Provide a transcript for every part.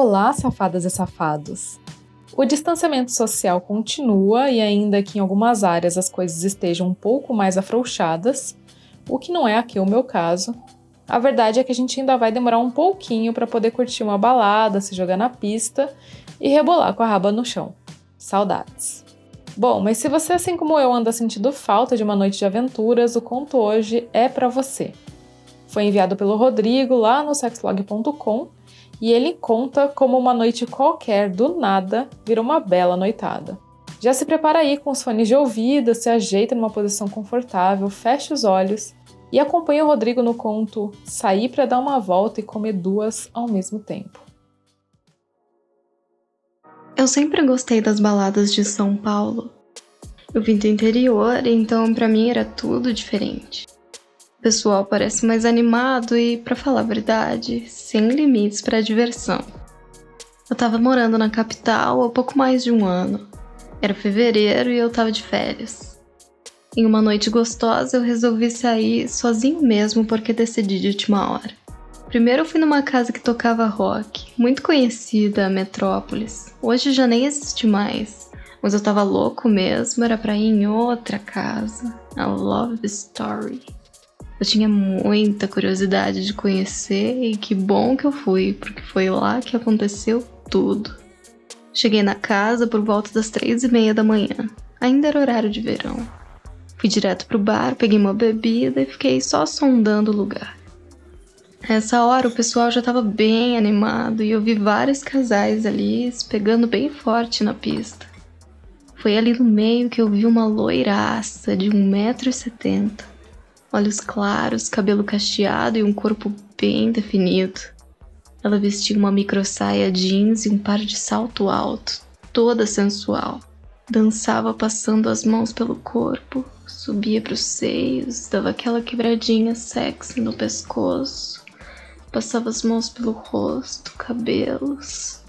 Olá, safadas e safados! O distanciamento social continua e, ainda que em algumas áreas as coisas estejam um pouco mais afrouxadas, o que não é aqui o meu caso, a verdade é que a gente ainda vai demorar um pouquinho para poder curtir uma balada, se jogar na pista e rebolar com a raba no chão. Saudades! Bom, mas se você, assim como eu, anda sentindo falta de uma noite de aventuras, o conto hoje é para você. Foi enviado pelo Rodrigo lá no sexlog.com e ele conta como uma noite qualquer do nada vira uma bela noitada. Já se prepara aí com os fones de ouvido, se ajeita numa posição confortável, fecha os olhos e acompanha o Rodrigo no conto Sair para dar uma volta e comer duas ao mesmo tempo. Eu sempre gostei das baladas de São Paulo. Eu vim do interior, então para mim era tudo diferente. O pessoal parece mais animado e, para falar a verdade, sem limites para diversão. Eu tava morando na capital há pouco mais de um ano. Era fevereiro e eu tava de férias. Em uma noite gostosa, eu resolvi sair sozinho mesmo porque decidi de última hora. Primeiro eu fui numa casa que tocava rock, muito conhecida, a Metrópolis. Hoje já nem existe mais, mas eu tava louco mesmo, era pra ir em outra casa, a Love Story. Eu tinha muita curiosidade de conhecer e que bom que eu fui, porque foi lá que aconteceu tudo. Cheguei na casa por volta das três e meia da manhã. Ainda era horário de verão. Fui direto pro bar, peguei uma bebida e fiquei só sondando o lugar. Nessa hora o pessoal já estava bem animado e eu vi vários casais ali pegando bem forte na pista. Foi ali no meio que eu vi uma loiraça de 1,70m olhos claros, cabelo cacheado e um corpo bem definido. Ela vestia uma micro saia jeans e um par de salto alto, toda sensual. Dançava passando as mãos pelo corpo, subia para os seios, dava aquela quebradinha sexy no pescoço, passava as mãos pelo rosto, cabelos.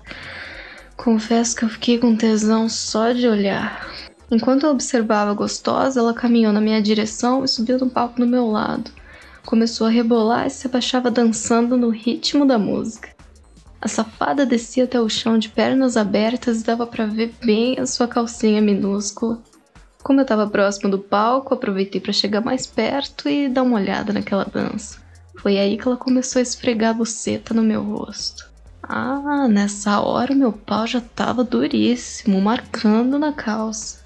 Confesso que eu fiquei com tesão só de olhar. Enquanto eu observava gostosa, ela caminhou na minha direção e subiu no palco do meu lado. Começou a rebolar e se abaixava dançando no ritmo da música. A safada descia até o chão de pernas abertas e dava para ver bem a sua calcinha minúscula. Como eu estava próximo do palco, aproveitei para chegar mais perto e dar uma olhada naquela dança. Foi aí que ela começou a esfregar a buceta no meu rosto. Ah, nessa hora meu pau já estava duríssimo, marcando na calça.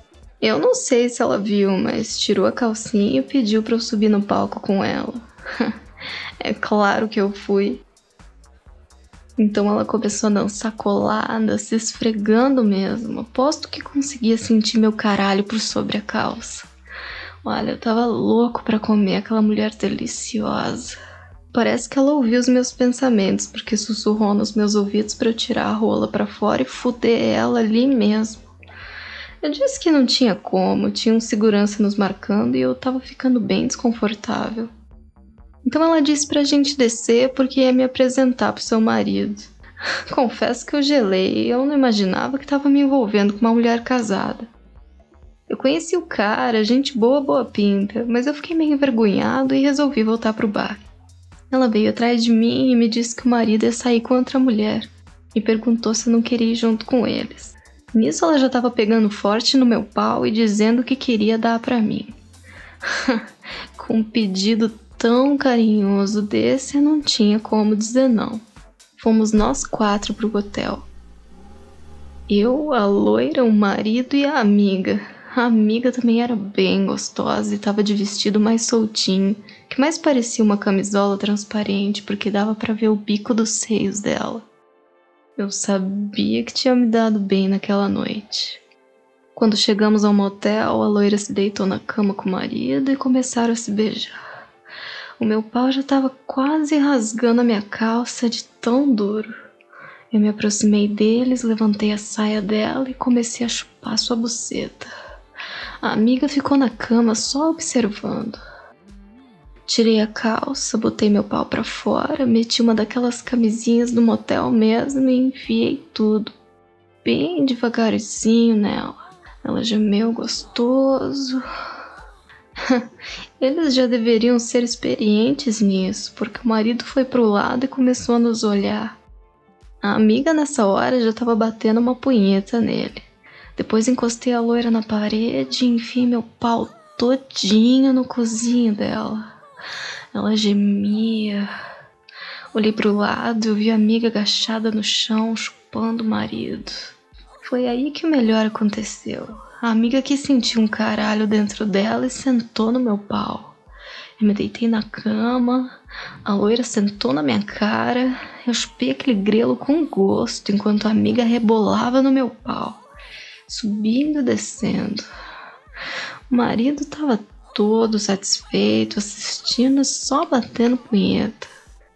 Eu não sei se ela viu, mas tirou a calcinha e pediu para eu subir no palco com ela. é claro que eu fui. Então ela começou a dançar colada, se esfregando mesmo. Aposto que conseguia sentir meu caralho por sobre a calça. Olha, eu tava louco para comer aquela mulher deliciosa. Parece que ela ouviu os meus pensamentos, porque sussurrou nos meus ouvidos para eu tirar a rola para fora e fuder ela ali mesmo. Eu disse que não tinha como, tinha um segurança nos marcando e eu tava ficando bem desconfortável. Então ela disse pra gente descer porque ia me apresentar pro seu marido. Confesso que eu gelei eu não imaginava que tava me envolvendo com uma mulher casada. Eu conheci o cara, gente boa, boa pinta, mas eu fiquei meio envergonhado e resolvi voltar pro bar. Ela veio atrás de mim e me disse que o marido ia sair com outra mulher e perguntou se eu não queria ir junto com eles. Nisso ela já estava pegando forte no meu pau e dizendo que queria dar para mim. Com um pedido tão carinhoso desse, eu não tinha como dizer não. Fomos nós quatro pro hotel. Eu, a loira, o marido e a amiga. A amiga também era bem gostosa e estava de vestido mais soltinho, que mais parecia uma camisola transparente porque dava para ver o bico dos seios dela. Eu sabia que tinha me dado bem naquela noite. Quando chegamos ao motel, a loira se deitou na cama com o marido e começaram a se beijar. O meu pau já estava quase rasgando a minha calça de tão duro. Eu me aproximei deles, levantei a saia dela e comecei a chupar sua buceta. A amiga ficou na cama só observando. Tirei a calça, botei meu pau para fora, meti uma daquelas camisinhas do motel mesmo e enfiei tudo, bem devagarzinho nela. Ela gemeu gostoso. Eles já deveriam ser experientes nisso, porque o marido foi pro lado e começou a nos olhar. A amiga nessa hora já tava batendo uma punheta nele. Depois encostei a loira na parede e enfiei meu pau todinho no cozinho dela. Ela gemia. Olhei pro lado e vi a amiga agachada no chão, chupando o marido. Foi aí que o melhor aconteceu. A amiga que sentiu um caralho dentro dela e sentou no meu pau. Eu me deitei na cama, a loira sentou na minha cara, eu chupei aquele grelo com gosto enquanto a amiga rebolava no meu pau subindo e descendo. O marido estava todo satisfeito, assistindo, só batendo punheta.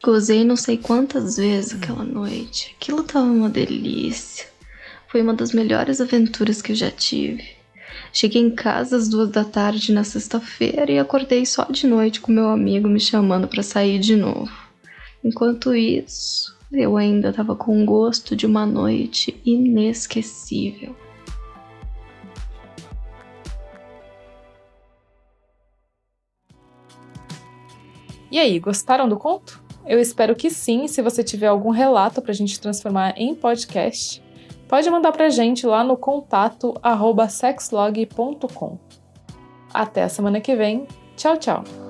Gozei não sei quantas vezes aquela noite. Aquilo estava uma delícia. Foi uma das melhores aventuras que eu já tive. Cheguei em casa às duas da tarde na sexta-feira e acordei só de noite com meu amigo me chamando para sair de novo. Enquanto isso, eu ainda estava com gosto de uma noite inesquecível. E aí, gostaram do conto? Eu espero que sim. Se você tiver algum relato para a gente transformar em podcast, pode mandar para a gente lá no contato sexlog.com. Até a semana que vem. Tchau, tchau!